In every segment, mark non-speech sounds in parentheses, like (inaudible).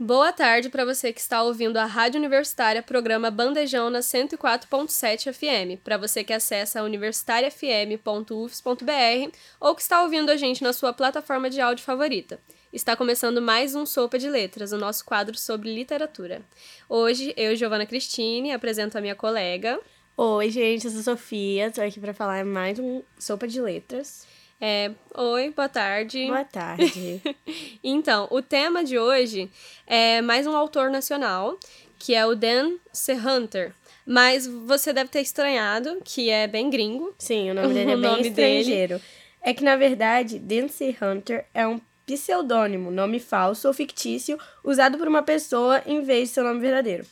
Boa tarde para você que está ouvindo a Rádio Universitária, programa Bandejão na 104.7 FM, para você que acessa universitariafm.ufs.br ou que está ouvindo a gente na sua plataforma de áudio favorita. Está começando mais um Sopa de Letras, o nosso quadro sobre literatura. Hoje, eu, Giovana Cristine, apresento a minha colega. Oi, gente, eu sou Sofia, estou aqui para falar mais um Sopa de Letras. É, oi, boa tarde. Boa tarde. (laughs) então, o tema de hoje é mais um autor nacional, que é o Dan C. Hunter. Mas você deve ter estranhado que é bem gringo. Sim, o nome (laughs) dele é O bem nome estrangeiro. É que, na verdade, Dan C. Hunter é um pseudônimo, nome falso ou fictício, usado por uma pessoa em vez de seu nome verdadeiro.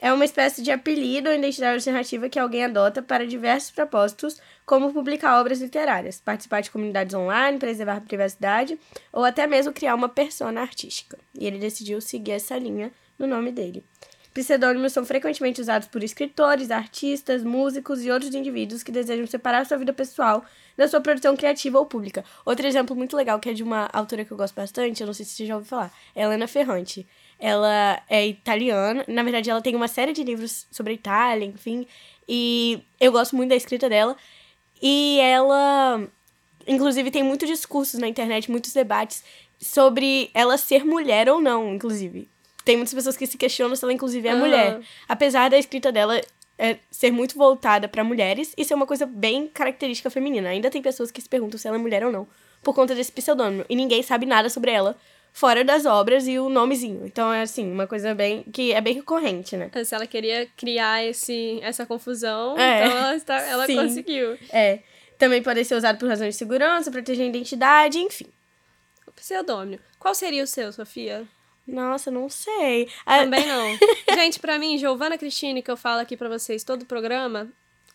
É uma espécie de apelido ou identidade alternativa que alguém adota para diversos propósitos, como publicar obras literárias, participar de comunidades online, preservar a privacidade ou até mesmo criar uma persona artística. E ele decidiu seguir essa linha no nome dele. Pseudônimos são frequentemente usados por escritores, artistas, músicos e outros indivíduos que desejam separar sua vida pessoal da sua produção criativa ou pública. Outro exemplo muito legal, que é de uma autora que eu gosto bastante, eu não sei se você já ouviu falar, é Helena Ferrante. Ela é italiana, na verdade ela tem uma série de livros sobre a Itália, enfim, e eu gosto muito da escrita dela. E ela, inclusive, tem muitos discursos na internet, muitos debates sobre ela ser mulher ou não, inclusive. Tem muitas pessoas que se questionam se ela, inclusive, é Aham. mulher. Apesar da escrita dela é, ser muito voltada para mulheres e ser uma coisa bem característica feminina. Ainda tem pessoas que se perguntam se ela é mulher ou não, por conta desse pseudônimo. E ninguém sabe nada sobre ela, fora das obras e o nomezinho. Então é assim, uma coisa bem. que é bem recorrente, né? Se ela queria criar esse, essa confusão, É, então ela, está, ela (laughs) sim. conseguiu. É. Também pode ser usado por razões de segurança, proteger a identidade, enfim. O pseudônimo. Qual seria o seu, Sofia? Nossa, não sei. Ah, Também não. (laughs) Gente, pra mim, Giovana Cristine, que eu falo aqui pra vocês todo o programa,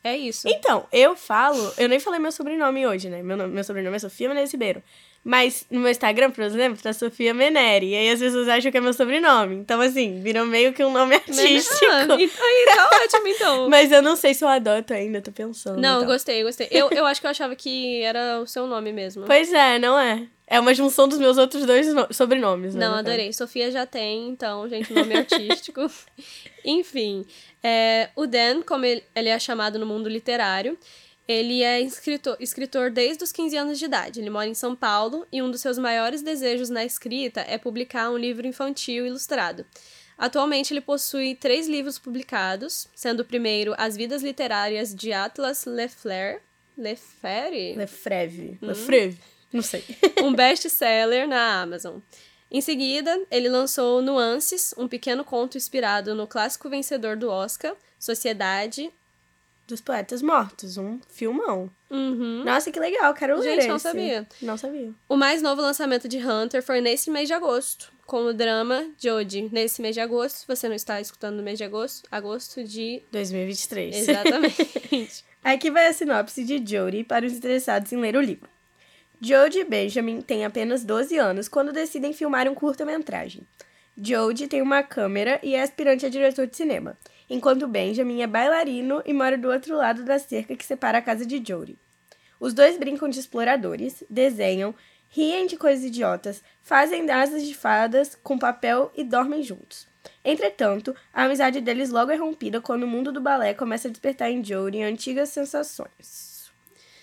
é isso. Então, eu falo, eu nem falei meu sobrenome hoje, né? Meu, nome- meu sobrenome é Sofia Menezes Ribeiro. Mas no meu Instagram, por exemplo, tá Sofia Meneri. E aí as pessoas acham que é meu sobrenome. Então, assim, virou meio que um nome (laughs) artístico. Ah, então, aí tá ótimo, então. (laughs) Mas eu não sei se eu adoto ainda, tô pensando. Não, então. gostei, gostei. Eu, (laughs) eu acho que eu achava que era o seu nome mesmo. Pois é, não é? É uma junção dos meus outros dois no- sobrenomes, né? Não, adorei. Sofia já tem, então, gente, nome artístico. Enfim, é, o Dan, como ele, é chamado no mundo literário, ele é escritor, escritor desde os 15 anos de idade. Ele mora em São Paulo e um dos seus maiores desejos na escrita é publicar um livro infantil ilustrado. Atualmente, ele possui três livros publicados, sendo o primeiro As Vidas Literárias de Atlas Lefler. Lefere? Lefreve. Hum. Lefreve. Não sei. um best-seller na Amazon. Em seguida, ele lançou Nuances, um pequeno conto inspirado no clássico vencedor do Oscar, Sociedade. Dos Poetas Mortos, um filmão. Uhum. Nossa, que legal, quero ler Gente, não esse. sabia. Não sabia. O mais novo lançamento de Hunter foi nesse mês de agosto, com o drama Jodie. Nesse mês de agosto, se você não está escutando no mês de agosto, agosto de. 2023. Exatamente. (laughs) Aqui vai a sinopse de Jodie para os interessados em ler o livro. Jodie e Benjamin têm apenas 12 anos quando decidem filmar um curta-metragem. Jodie tem uma câmera e é aspirante a diretor de cinema, enquanto Benjamin é bailarino e mora do outro lado da cerca que separa a casa de Jodie. Os dois brincam de exploradores, desenham, riem de coisas idiotas, fazem asas de fadas com papel e dormem juntos. Entretanto, a amizade deles logo é rompida quando o mundo do balé começa a despertar em Jodie antigas sensações.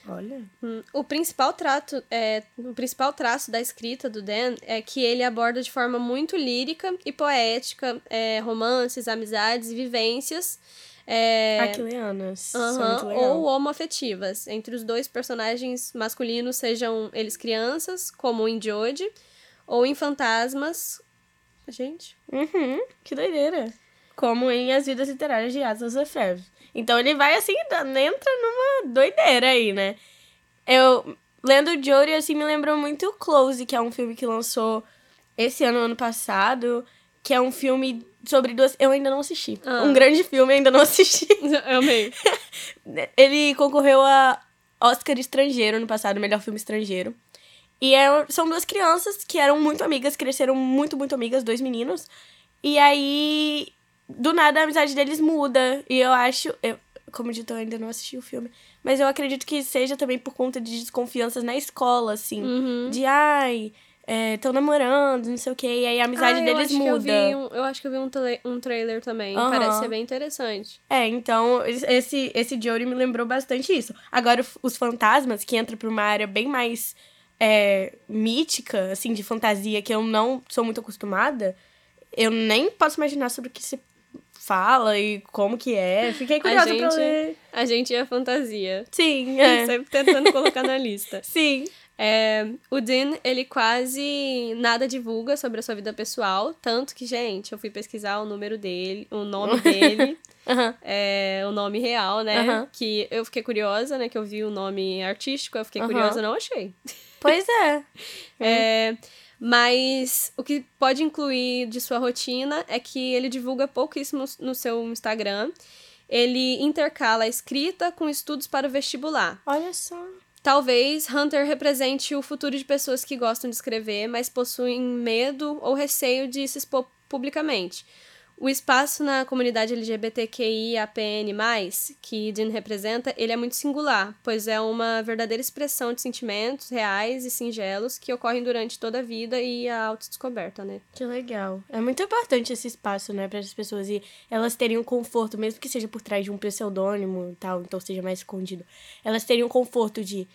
Olha. Hum, O principal, trato, é, o principal traço da escrita do Dan é que ele aborda de forma muito lírica e poética é, romances, amizades e vivências. É, muito legal. ou homoafetivas entre os dois personagens masculinos, sejam eles crianças, como em Jodie, ou em fantasmas. Gente, Uhum, que doideira. Como em As Vidas Literárias de Atlas Lefebvre. Então ele vai assim, entra numa doideira aí, né? Eu, lendo Jory, assim, me lembrou muito Close, que é um filme que lançou esse ano, ano passado, que é um filme sobre duas. Eu ainda não assisti. Ah. Um grande filme, ainda não assisti. (laughs) Eu amei. (laughs) Ele concorreu a Oscar estrangeiro no passado, melhor filme estrangeiro. E é, são duas crianças que eram muito amigas, cresceram muito, muito amigas, dois meninos. E aí, do nada, a amizade deles muda. E eu acho. Eu, como dito, eu ainda não assisti o filme. Mas eu acredito que seja também por conta de desconfianças na escola, assim. Uhum. De, ai, estão namorando, não sei o quê. E aí a amizade Ah, eu deles acho que muda. eu, vi um, eu acho que eu vi um, um trailer também. Aham. Parece ser bem interessante. É, então esse, esse Jory me lembrou bastante isso. Agora, os fantasmas, que entram pra uma área bem mais é, mítica, assim, de fantasia, que eu não sou muito acostumada, eu nem posso imaginar sobre o que se fala e como que é. Fiquei curiosa pra gente- ler. A gente é fantasia. Sim, (laughs) é. Sempre tentando colocar na lista. (laughs) Sim. É, o Dean, ele quase nada divulga sobre a sua vida pessoal, tanto que, gente, eu fui pesquisar o número dele, o nome (laughs) dele, Aham. é, o nome real, né? Aham. Que eu fiquei curiosa, né? Que eu vi o nome artístico, eu fiquei Aham. curiosa, não achei. Pois é. É, mas o que pode incluir de sua rotina é que ele divulga pouquíssimo no seu Instagram. Ele intercala a escrita com estudos para o vestibular. Olha só. Talvez Hunter represente o futuro de pessoas que gostam de escrever, mas possuem medo ou receio de se expor publicamente. O espaço na comunidade LGBTQIAPN+, que Dean representa, ele é muito singular, pois é uma verdadeira expressão de sentimentos reais e singelos que ocorrem durante toda a vida e a autodescoberta, né? Que legal. É muito importante esse espaço, né, para as pessoas e elas terem um conforto, mesmo que seja por trás de um pseudônimo e tal, então seja mais escondido. Elas terem o conforto de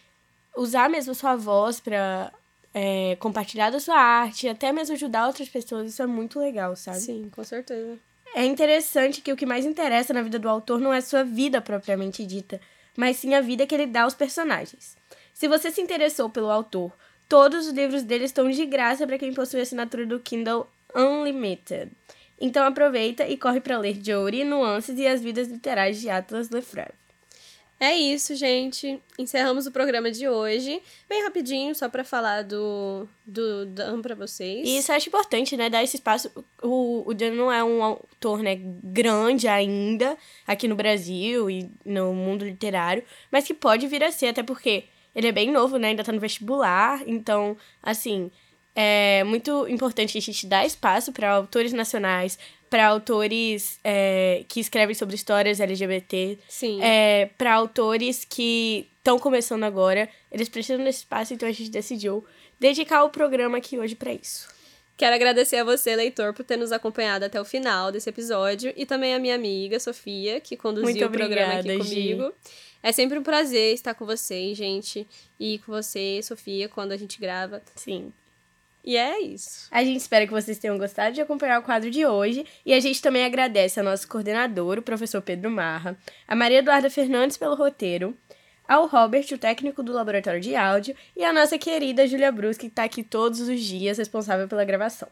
usar mesmo sua voz para compartilhar da sua arte, até mesmo ajudar outras pessoas. Isso é muito legal, sabe? Sim, com certeza. É interessante que o que mais interessa na vida do autor não é sua vida propriamente dita, mas sim a vida que ele dá aos personagens. Se você se interessou pelo autor, todos os livros dele estão de graça para quem possui a assinatura do Kindle Unlimited. Então aproveita e corre para ler Jory, Nuances e as Vidas Literais de Atlas Lefebvre. É isso, gente. Encerramos o programa de hoje. Bem rapidinho, só pra falar do, do Dan pra vocês. Isso eu acho importante, né? Dar esse espaço. O, o Dan não é um autor, né, grande ainda aqui no Brasil e no mundo literário, mas que pode vir a ser, até porque ele é bem novo, né? Ainda tá no vestibular. Então, assim, é muito importante a gente dar espaço para autores nacionais, para autores é, que escrevem sobre histórias LGBT, é, para autores que estão começando agora. Eles precisam desse espaço, então a gente decidiu dedicar o programa aqui hoje para isso. Quero agradecer a você, leitor, por ter nos acompanhado até o final desse episódio e também a minha amiga Sofia, que conduziu Muito o programa aqui Gi. comigo. É sempre um prazer estar com vocês, gente, e com você, Sofia, quando a gente grava. Sim. E é isso. A gente espera que vocês tenham gostado de acompanhar o quadro de hoje. E a gente também agradece ao nosso coordenador, o professor Pedro Marra, a Maria Eduarda Fernandes pelo roteiro, ao Robert, o técnico do laboratório de áudio, e a nossa querida Júlia Bruschi, que está aqui todos os dias, responsável pela gravação.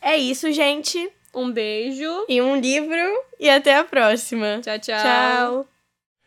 É isso, gente. Um beijo. E um livro. E até a próxima. Tchau, tchau. Tchau.